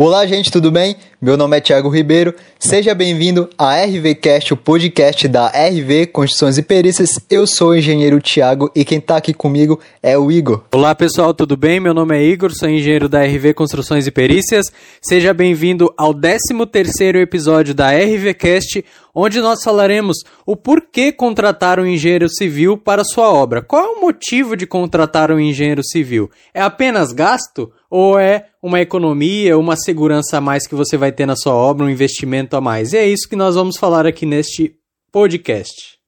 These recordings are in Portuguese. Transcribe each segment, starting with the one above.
Olá, gente, tudo bem? Meu nome é Thiago Ribeiro. Seja bem-vindo a RVcast, o podcast da RV Construções e Perícias. Eu sou o engenheiro Thiago e quem está aqui comigo é o Igor. Olá, pessoal, tudo bem? Meu nome é Igor, sou engenheiro da RV Construções e Perícias. Seja bem-vindo ao 13º episódio da RVcast, onde nós falaremos o porquê contratar um engenheiro civil para sua obra. Qual é o motivo de contratar um engenheiro civil? É apenas gasto ou é uma economia, uma segurança a mais que você vai ter na sua obra, um investimento a mais? E é isso que nós vamos falar aqui neste podcast.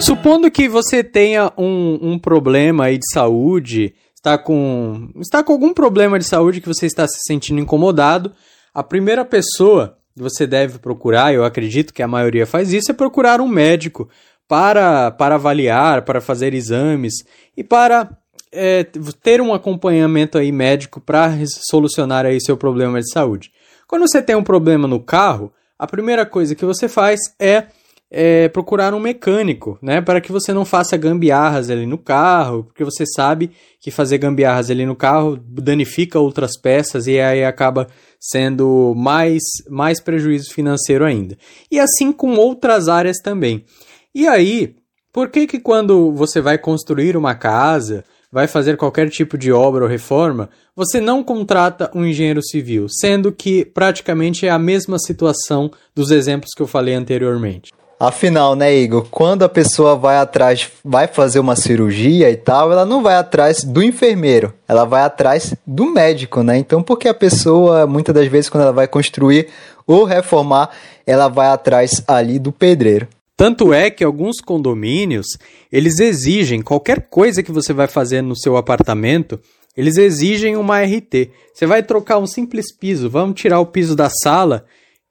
Supondo que você tenha um, um problema aí de saúde, está com, está com algum problema de saúde que você está se sentindo incomodado, a primeira pessoa que você deve procurar, eu acredito que a maioria faz isso, é procurar um médico para, para avaliar, para fazer exames e para é, ter um acompanhamento aí médico para solucionar aí seu problema de saúde. Quando você tem um problema no carro, a primeira coisa que você faz é é, procurar um mecânico, né? Para que você não faça gambiarras ali no carro, porque você sabe que fazer gambiarras ali no carro danifica outras peças e aí acaba sendo mais, mais prejuízo financeiro ainda. E assim com outras áreas também. E aí, por que que quando você vai construir uma casa, vai fazer qualquer tipo de obra ou reforma, você não contrata um engenheiro civil, sendo que praticamente é a mesma situação dos exemplos que eu falei anteriormente? Afinal, né, Igor, quando a pessoa vai atrás, vai fazer uma cirurgia e tal, ela não vai atrás do enfermeiro, ela vai atrás do médico, né? Então, porque a pessoa, muitas das vezes, quando ela vai construir ou reformar, ela vai atrás ali do pedreiro. Tanto é que alguns condomínios, eles exigem qualquer coisa que você vai fazer no seu apartamento, eles exigem uma RT. Você vai trocar um simples piso, vamos tirar o piso da sala,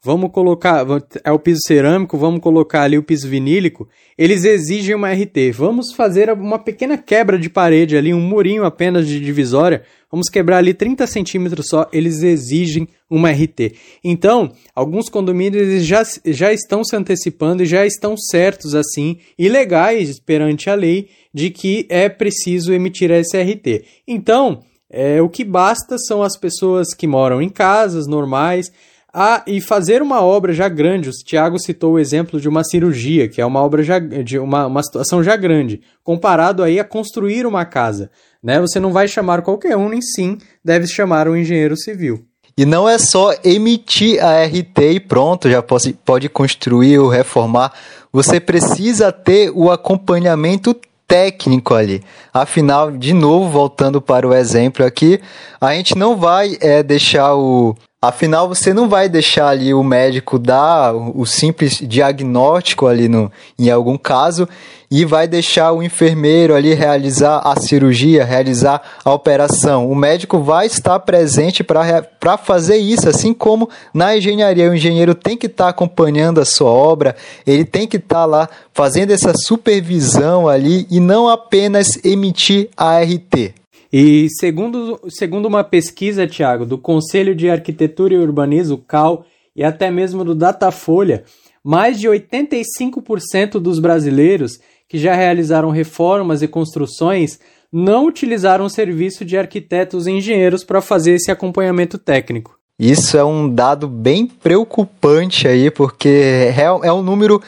vamos colocar, é o piso cerâmico, vamos colocar ali o piso vinílico, eles exigem uma RT. Vamos fazer uma pequena quebra de parede ali, um murinho apenas de divisória, vamos quebrar ali 30 centímetros só, eles exigem uma RT. Então, alguns condomínios já, já estão se antecipando e já estão certos assim, e legais perante a lei, de que é preciso emitir essa RT. Então, é, o que basta são as pessoas que moram em casas normais, ah, e fazer uma obra já grande, o Tiago citou o exemplo de uma cirurgia, que é uma obra já, de uma, uma situação já grande, comparado aí a construir uma casa. Né? Você não vai chamar qualquer um, nem sim deve chamar um engenheiro civil. E não é só emitir a RT e pronto, já pode, pode construir ou reformar. Você precisa ter o acompanhamento técnico ali. Afinal, de novo, voltando para o exemplo aqui, a gente não vai é, deixar o, Afinal, você não vai deixar ali o médico dar o simples diagnóstico ali no, em algum caso e vai deixar o enfermeiro ali realizar a cirurgia, realizar a operação. O médico vai estar presente para fazer isso, assim como na engenharia. O engenheiro tem que estar tá acompanhando a sua obra, ele tem que estar tá lá fazendo essa supervisão ali e não apenas emitir a RT. E segundo, segundo uma pesquisa, Tiago, do Conselho de Arquitetura e Urbanismo, CAL, e até mesmo do Datafolha, mais de 85% dos brasileiros que já realizaram reformas e construções não utilizaram o serviço de arquitetos e engenheiros para fazer esse acompanhamento técnico. Isso é um dado bem preocupante aí, porque é, é um número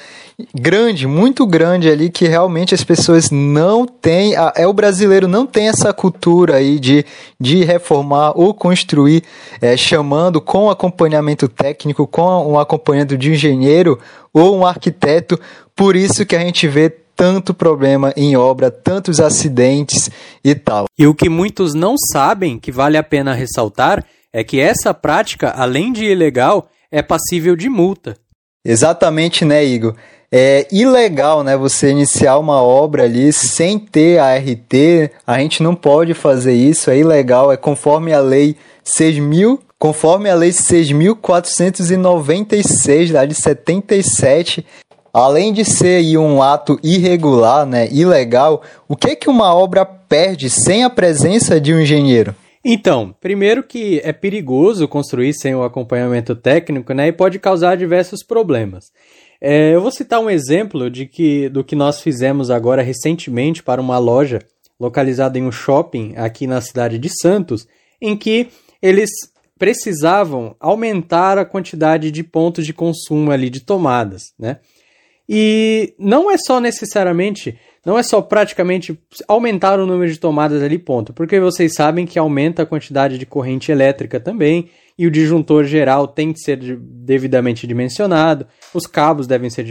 grande, muito grande ali, que realmente as pessoas não têm, é o brasileiro não tem essa cultura aí de, de reformar ou construir, é, chamando com acompanhamento técnico, com um acompanhamento de engenheiro ou um arquiteto, por isso que a gente vê tanto problema em obra, tantos acidentes e tal. E o que muitos não sabem, que vale a pena ressaltar, é que essa prática, além de ilegal, é passível de multa. Exatamente, né, Igor? É ilegal, né, você iniciar uma obra ali sem ter a RT, a gente não pode fazer isso, é ilegal, é conforme a lei 6.000, conforme a lei 6.496, lá de 77, além de ser um ato irregular, né, ilegal, o que que uma obra perde sem a presença de um engenheiro? Então, primeiro que é perigoso construir sem o acompanhamento técnico, né, e pode causar diversos problemas. É, eu vou citar um exemplo de que, do que nós fizemos agora recentemente para uma loja localizada em um shopping aqui na cidade de Santos, em que eles precisavam aumentar a quantidade de pontos de consumo ali de tomadas, né? E não é só necessariamente, não é só praticamente aumentar o número de tomadas ali, ponto. Porque vocês sabem que aumenta a quantidade de corrente elétrica também, e o disjuntor geral tem que ser devidamente dimensionado, os cabos devem ser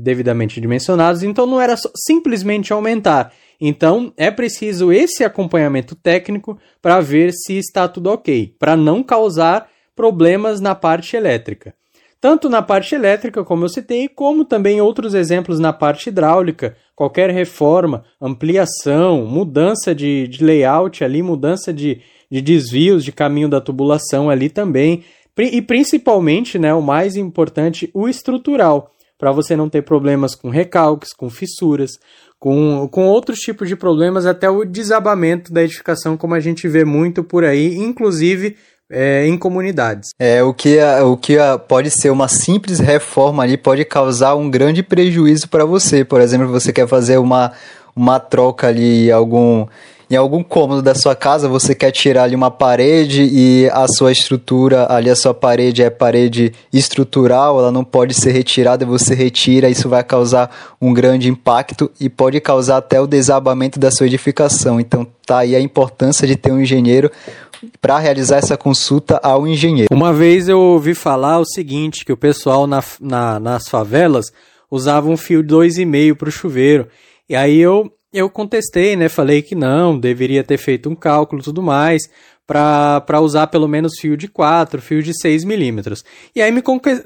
devidamente dimensionados, então não era só, simplesmente aumentar. Então é preciso esse acompanhamento técnico para ver se está tudo ok, para não causar problemas na parte elétrica tanto na parte elétrica, como eu citei, como também outros exemplos na parte hidráulica, qualquer reforma, ampliação, mudança de, de layout ali, mudança de, de desvios de caminho da tubulação ali também, e principalmente, né, o mais importante, o estrutural, para você não ter problemas com recalques, com fissuras, com, com outros tipos de problemas, até o desabamento da edificação, como a gente vê muito por aí, inclusive é, em comunidades. É, o que, o que pode ser uma simples reforma ali pode causar um grande prejuízo para você. Por exemplo, você quer fazer uma, uma troca ali, algum em algum cômodo da sua casa você quer tirar ali uma parede e a sua estrutura, ali a sua parede é parede estrutural, ela não pode ser retirada, você retira, isso vai causar um grande impacto e pode causar até o desabamento da sua edificação. Então tá aí a importância de ter um engenheiro para realizar essa consulta ao engenheiro. Uma vez eu ouvi falar o seguinte, que o pessoal na, na, nas favelas usava um fio de 2,5 para o chuveiro. E aí eu, eu contestei, né? Falei que não, deveria ter feito um cálculo e tudo mais para usar pelo menos fio de 4, fio de 6 milímetros. E aí me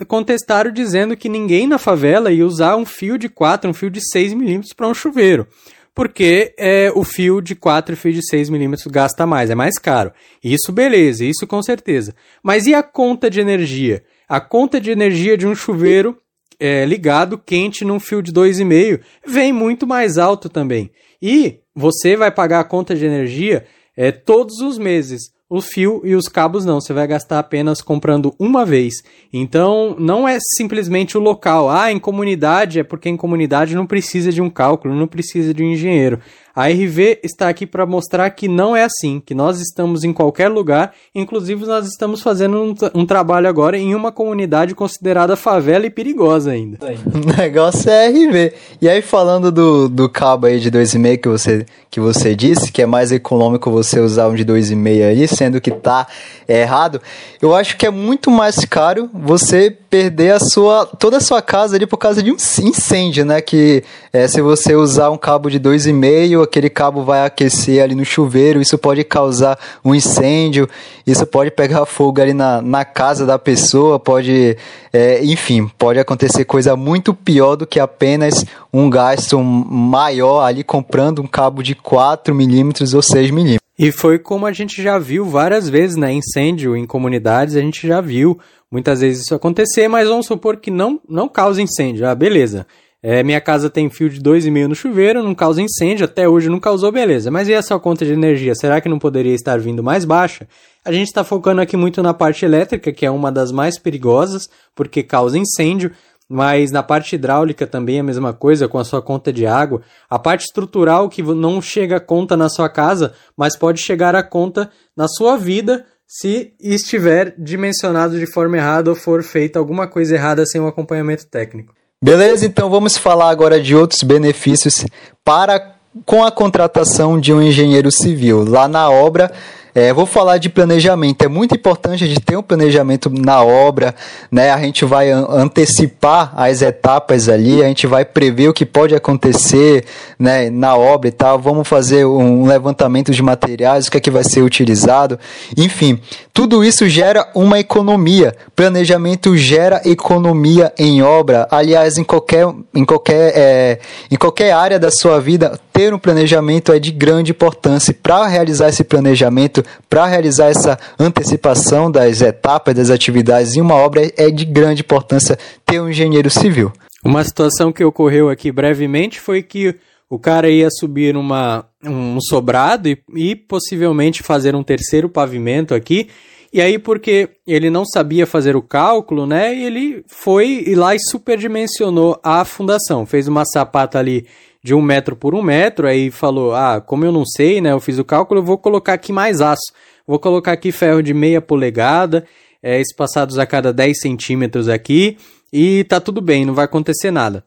contestaram dizendo que ninguém na favela ia usar um fio de 4, um fio de 6 milímetros para um chuveiro porque é, o fio de 4 e fio de 6 milímetros gasta mais, é mais caro. Isso beleza, isso com certeza. Mas e a conta de energia? A conta de energia de um chuveiro é, ligado, quente, num fio de 2,5 vem muito mais alto também. E você vai pagar a conta de energia é, todos os meses o fio e os cabos não, você vai gastar apenas comprando uma vez. Então, não é simplesmente o local. Ah, em comunidade, é porque em comunidade não precisa de um cálculo, não precisa de um engenheiro. A RV está aqui para mostrar que não é assim, que nós estamos em qualquer lugar, inclusive nós estamos fazendo um, um trabalho agora em uma comunidade considerada favela e perigosa ainda. O negócio é RV. E aí falando do, do cabo aí de 2,5 que você, que você disse, que é mais econômico você usar um de 2,5 aí, sendo que tá errado, eu acho que é muito mais caro você perder a sua toda a sua casa ali por causa de um incêndio, né? Que é, se você usar um cabo de 2,5 aquele cabo vai aquecer ali no chuveiro, isso pode causar um incêndio, isso pode pegar fogo ali na, na casa da pessoa, pode, é, enfim, pode acontecer coisa muito pior do que apenas um gasto maior ali comprando um cabo de 4 milímetros ou 6 milímetros. E foi como a gente já viu várias vezes, né? Incêndio em comunidades, a gente já viu muitas vezes isso acontecer, mas vamos supor que não, não causa incêndio. Ah, beleza. É, minha casa tem fio de 2,5 no chuveiro, não causa incêndio, até hoje não causou, beleza. Mas e essa conta de energia? Será que não poderia estar vindo mais baixa? A gente está focando aqui muito na parte elétrica, que é uma das mais perigosas, porque causa incêndio, mas na parte hidráulica também é a mesma coisa, com a sua conta de água. A parte estrutural, que não chega a conta na sua casa, mas pode chegar a conta na sua vida, se estiver dimensionado de forma errada ou for feita alguma coisa errada sem um acompanhamento técnico. Beleza, então vamos falar agora de outros benefícios para com a contratação de um engenheiro civil. Lá na obra, é, vou falar de planejamento. É muito importante a gente ter um planejamento na obra, né? A gente vai antecipar as etapas ali, a gente vai prever o que pode acontecer, né, na obra e tal. Vamos fazer um levantamento de materiais, o que é que vai ser utilizado. Enfim, tudo isso gera uma economia. Planejamento gera economia em obra. Aliás, em qualquer, em qualquer, é, em qualquer área da sua vida, ter um planejamento é de grande importância. Para realizar esse planejamento, para realizar essa antecipação das etapas das atividades em uma obra é de grande importância ter um engenheiro civil. Uma situação que ocorreu aqui brevemente foi que o cara ia subir uma, um sobrado e, e possivelmente fazer um terceiro pavimento aqui. E aí, porque ele não sabia fazer o cálculo, né? Ele foi lá e superdimensionou a fundação. Fez uma sapata ali de um metro por um metro, aí falou: Ah, como eu não sei, né? Eu fiz o cálculo, eu vou colocar aqui mais aço. Vou colocar aqui ferro de meia polegada, é, espaçados a cada 10 centímetros aqui, e tá tudo bem, não vai acontecer nada.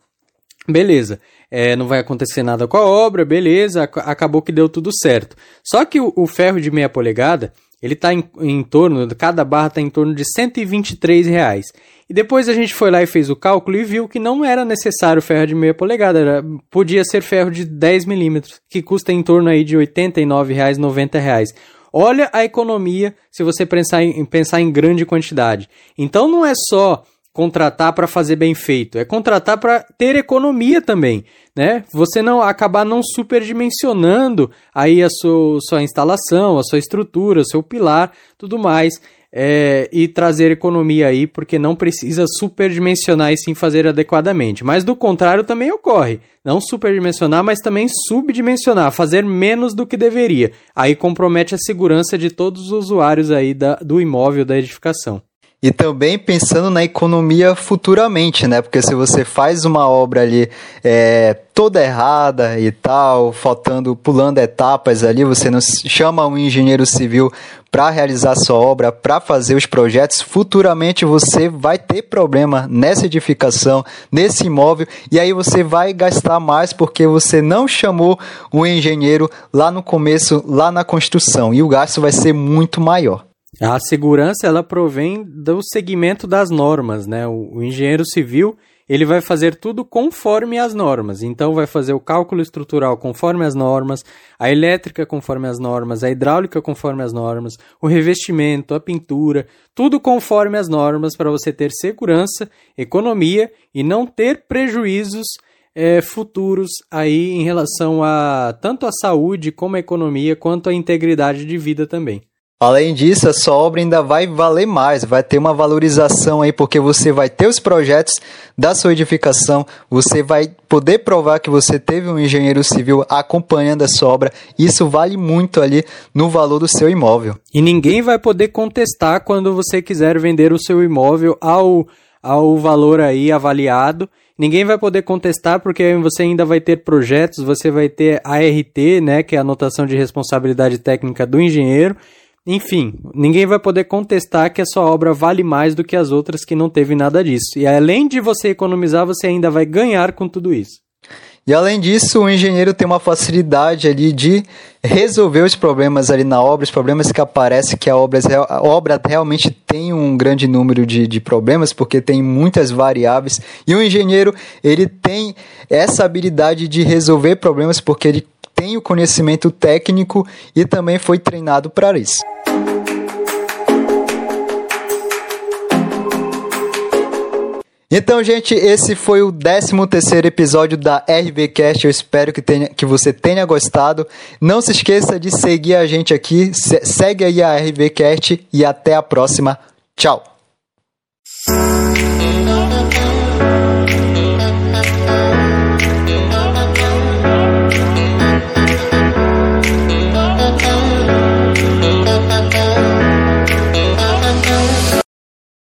Beleza, é, não vai acontecer nada com a obra, beleza, acabou que deu tudo certo. Só que o, o ferro de meia polegada, ele está em, em, torno, cada barra está em torno de 123 reais. E depois a gente foi lá e fez o cálculo e viu que não era necessário ferro de meia polegada, era, podia ser ferro de 10 milímetros, que custa em torno aí de 89 reais, 90 reais. Olha a economia se você pensar em, pensar em grande quantidade. Então não é só contratar para fazer bem feito, é contratar para ter economia também, né? Você não acabar não superdimensionando aí a sua, sua instalação, a sua estrutura, seu pilar, tudo mais é, e trazer economia aí, porque não precisa superdimensionar e sim fazer adequadamente. Mas do contrário também ocorre. Não superdimensionar, mas também subdimensionar, fazer menos do que deveria. Aí compromete a segurança de todos os usuários aí da, do imóvel, da edificação. E também pensando na economia futuramente, né? Porque se você faz uma obra ali é, toda errada e tal, faltando, pulando etapas ali, você não chama um engenheiro civil para realizar sua obra, para fazer os projetos, futuramente você vai ter problema nessa edificação, nesse imóvel, e aí você vai gastar mais porque você não chamou um engenheiro lá no começo, lá na construção, e o gasto vai ser muito maior. A segurança ela provém do segmento das normas, né? O, o, engenheiro civil ele vai fazer tudo conforme as normas. Então vai fazer o cálculo estrutural conforme as normas, a elétrica conforme as normas, a hidráulica conforme as normas, o revestimento, a pintura, tudo conforme as normas para você ter segurança, economia e não ter prejuízos é, futuros aí em relação a tanto a saúde como a economia quanto a integridade de vida também. Além disso, a sua obra ainda vai valer mais, vai ter uma valorização aí, porque você vai ter os projetos da sua edificação, você vai poder provar que você teve um engenheiro civil acompanhando a sua obra. Isso vale muito ali no valor do seu imóvel. E ninguém vai poder contestar quando você quiser vender o seu imóvel ao, ao valor aí avaliado. Ninguém vai poder contestar porque você ainda vai ter projetos, você vai ter ART, né, que é a anotação de responsabilidade técnica do engenheiro enfim, ninguém vai poder contestar que a sua obra vale mais do que as outras que não teve nada disso. E além de você economizar, você ainda vai ganhar com tudo isso. E além disso, o engenheiro tem uma facilidade ali de resolver os problemas ali na obra, os problemas que aparecem, que a obra, a obra realmente tem um grande número de, de problemas, porque tem muitas variáveis. E o engenheiro, ele tem essa habilidade de resolver problemas, porque ele tem o conhecimento técnico e também foi treinado para isso. Então, gente, esse foi o 13 terceiro episódio da RVCast. Eu espero que, tenha, que você tenha gostado. Não se esqueça de seguir a gente aqui. Se, segue aí a RVCast e até a próxima. Tchau!